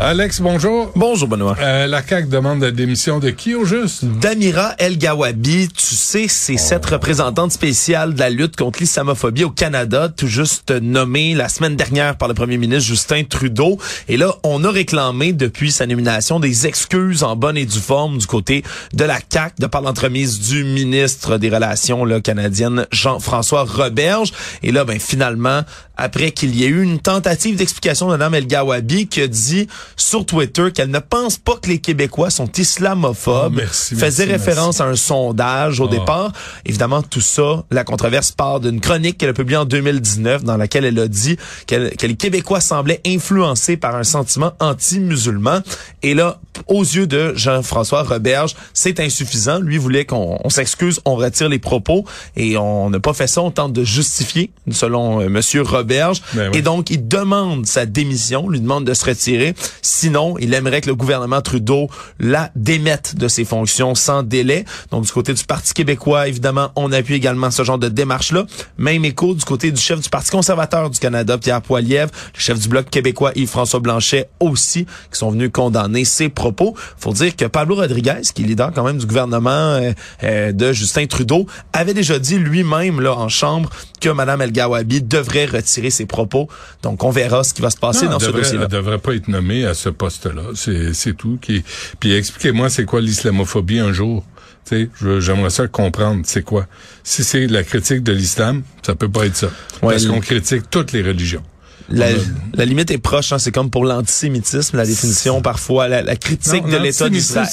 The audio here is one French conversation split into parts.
Alex, bonjour. Bonjour, Benoît. Euh, la CAQ demande la démission de qui au juste? D'Amira El Gawabi. Tu sais, c'est cette représentante spéciale de la lutte contre l'islamophobie au Canada, tout juste nommée la semaine dernière par le premier ministre Justin Trudeau. Et là, on a réclamé depuis sa nomination des excuses en bonne et due forme du côté de la CAQ, de par l'entremise du ministre des Relations là, canadiennes, Jean-François Roberge. Et là, ben finalement, après qu'il y ait eu une tentative d'explication de Mme El Gawabi qui a dit sur Twitter qu'elle ne pense pas que les Québécois sont islamophobes. Oh, merci, faisait merci, référence à un sondage au Oh. départ. Évidemment, tout ça, la controverse part d'une chronique qu'elle a publiée en 2019 dans laquelle elle a dit que les Québécois semblaient influencés par un sentiment anti-musulman. Et là, aux yeux de Jean-François Roberge, c'est insuffisant. Lui voulait qu'on on s'excuse, on retire les propos et on n'a pas fait ça. On tente de justifier, selon euh, Monsieur Roberge. Ben oui. Et donc, il demande sa démission, lui demande de se retirer. Sinon, il aimerait que le gouvernement Trudeau la démette de ses fonctions sans délai. Donc, du côté du Parti québécois, évidemment, on appuie également ce genre de démarche-là. Même écho du côté du chef du Parti conservateur du Canada, Pierre Poilievre, le chef du Bloc québécois, Yves-François Blanchet aussi, qui sont venus condamner ses propos. Faut dire que Pablo Rodriguez, qui est leader quand même du gouvernement euh, euh, de Justin Trudeau, avait déjà dit lui-même là en chambre que Mme El Gawabi devrait retirer ses propos. Donc, on verra ce qui va se passer Non, dans ce dossier-là. devrait pas être nommée à ce poste-là. C'est, tout. Qui... Puis expliquez-moi, c'est quoi l'islamophobie un jour? J'aimerais ça comprendre. C'est quoi? Si c'est la critique de l'islam, ça peut pas être ça. Ouais, Parce qu'on critique toutes les religions. La, On la limite est proche, hein, c'est comme pour l'antisémitisme, la définition parfois, la, la critique Non, de l'État d'Israël.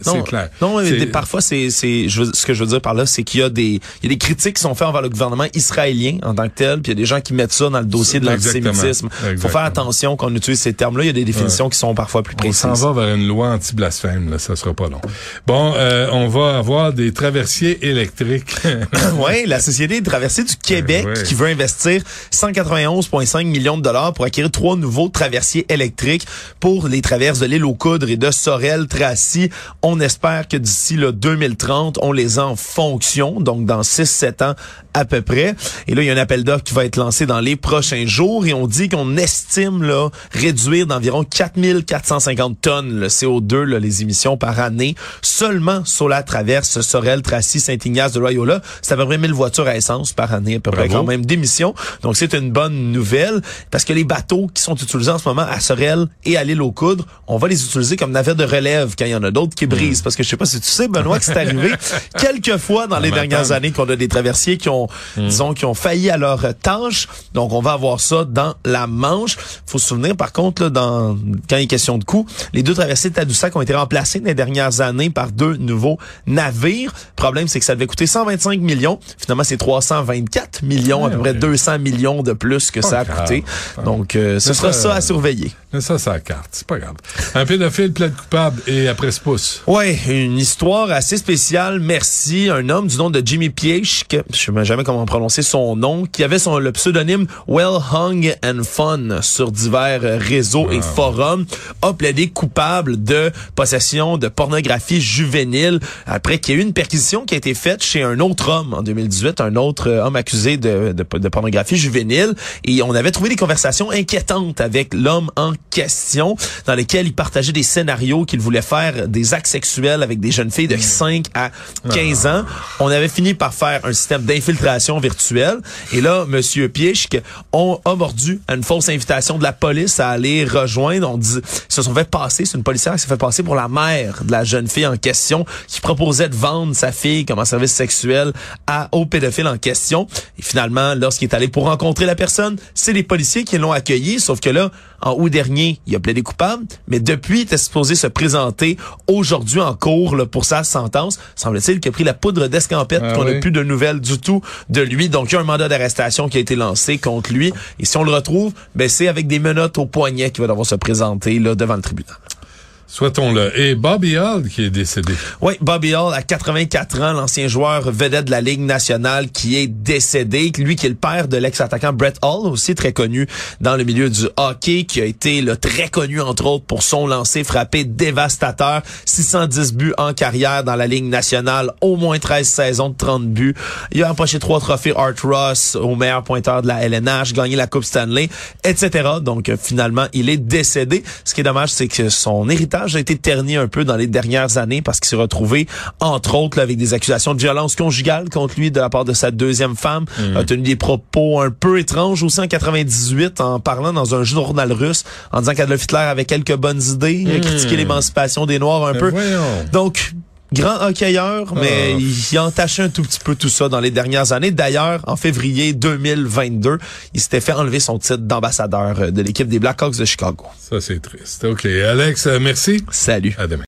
c'est clair, non, non, des- parfois c'est, ce que je veux dire par là, c'est qu'il y a des, il y a des critiques qui sont faites envers le gouvernement israélien en tant que tel, puis il y a des gens qui mettent ça dans le dossier de l'antisémitisme. Faut Exactement. faire attention quand on utilise ces termes-là. Il y a des définitions qui sont parfois plus On précises. s'en va vers une loi anti-blasphème, là, ça sera pas long. Bon, euh, on va avoir des traversiers électriques. ouais, la Société de traversée du Québec Ouais. qui veut investir 191,5 millions pour acquérir trois nouveaux traversiers électriques pour les traverses de l'île aux Coudres et de Sorel-Tracy. On espère que d'ici le 2030, on les a en fonction, donc dans 6-7 ans à peu près. Et là, il y a un appel d'offres qui va être lancé dans les prochains jours et on dit qu'on estime là réduire d'environ 4450 tonnes le CO2, là, les émissions par année, seulement sur la traverse Sorel-Tracy, Saint-Ignace de Loyola. C'est à peu près 1000 voitures à essence par année, à peu près quand même d'émissions. Donc c'est une bonne nouvelle parce que les bateaux qui sont utilisés en ce moment à Sorel et à l'île aux Coudres, on va les utiliser comme navires de relève quand il y en a d'autres qui brisent. Parce que je sais pas si tu sais, Benoît, que c'est arrivé quelques fois dans les dernières années qu'on a des traversiers qui ont, disons, qui ont failli à leur tâche. Donc on va avoir ça dans la Manche. Faut se souvenir, par contre, là, dans, quand il est question de coût, les deux traversées de Tadoussac ont été remplacées dans les dernières années par deux nouveaux navires. Le problème, c'est que ça devait coûter 125 millions. Finalement, c'est 324 millions, à peu Ouais, près ouais. 200 millions de plus que ça a grave. coûté. Donc, euh, ce sera ça- ça à surveiller. Ça, c'est la carte. C'est pas grave. Un pédophile plaide coupable et après ce pouce. Ouais, une histoire assez spéciale. Merci. Un homme du nom de Jimmy Piech, je jamais comment prononcer son nom, qui avait son le pseudonyme Well Hung and Fun sur divers réseaux et forums, a plaidé coupable de possession de pornographie juvénile après qu'il y ait eu une perquisition qui a été faite chez un autre homme en 2018, un autre homme accusé de, de, de pornographie juvénile. Et on avait trouvé des conversation inquiétante avec l'homme en question, dans lesquelles il partageait des scénarios qu'il voulait faire des actes sexuels avec des jeunes filles de 5 à 15 ans. On avait fini par faire un système d'infiltration virtuelle. Et là, Monsieur Pichk on a mordu à une fausse invitation de la police à aller rejoindre. On dit, ils se sont fait passer, c'est une policière qui s'est fait passer pour la mère de la jeune fille en question qui proposait de vendre sa fille comme un service sexuel à, au pédophile en question. Et finalement, lorsqu'il est allé pour rencontrer la personne, c'est les policiers qui l'ont accueilli. Sauf que là, en août dernier, il a plaidé coupable, mais depuis, il était supposé se présenter aujourd'hui en cours là, pour sa sentence. Semble-t-il qu'il a pris la poudre d'escampette, Ah qu'on n'a oui. plus de nouvelles du tout de lui. Donc, il y a un mandat d'arrestation qui a été lancé contre lui. Et si on le retrouve, ben, c'est avec des menottes au poignet qu'il va devoir se présenter là, devant le tribunal. Souhaitons-le. Et Bobby Hall qui est décédé. Oui, Bobby Hall, à 84 ans, l'ancien joueur vedette de la Ligue nationale qui est décédé. Lui qui est le père de l'ex-attaquant Brett Hall, aussi très connu dans le milieu du hockey, qui a été là, très connu, entre autres, pour son lancer frappé dévastateur. 610 buts en carrière dans la Ligue nationale, au moins 13 saisons de 30 buts. Il a empoché trois trophées Art Ross au meilleur pointeur de la LNH, gagné la Coupe Stanley, etc. Donc, euh, finalement, il est décédé. Ce qui est dommage, c'est que son héritage a été terni un peu dans les dernières années parce qu'il s'est retrouvé, entre autres, là, avec des accusations de violence conjugale contre lui de la part de sa deuxième femme. A tenu des propos un peu étranges aussi en 98 en parlant dans un journal russe en disant qu'Adolf Hitler avait quelques bonnes idées, a critiqué l'émancipation des Noirs un Ben peu. voyons. Donc, grand hockeyeur, mais Ah. il, il a entaché un tout petit peu tout ça dans les dernières années. D'ailleurs, en février 2022, il s'était fait enlever son titre d'ambassadeur euh, de l'équipe des Blackhawks de Chicago. Ça, c'est triste. OK. Alex, euh, merci. Salut. À demain.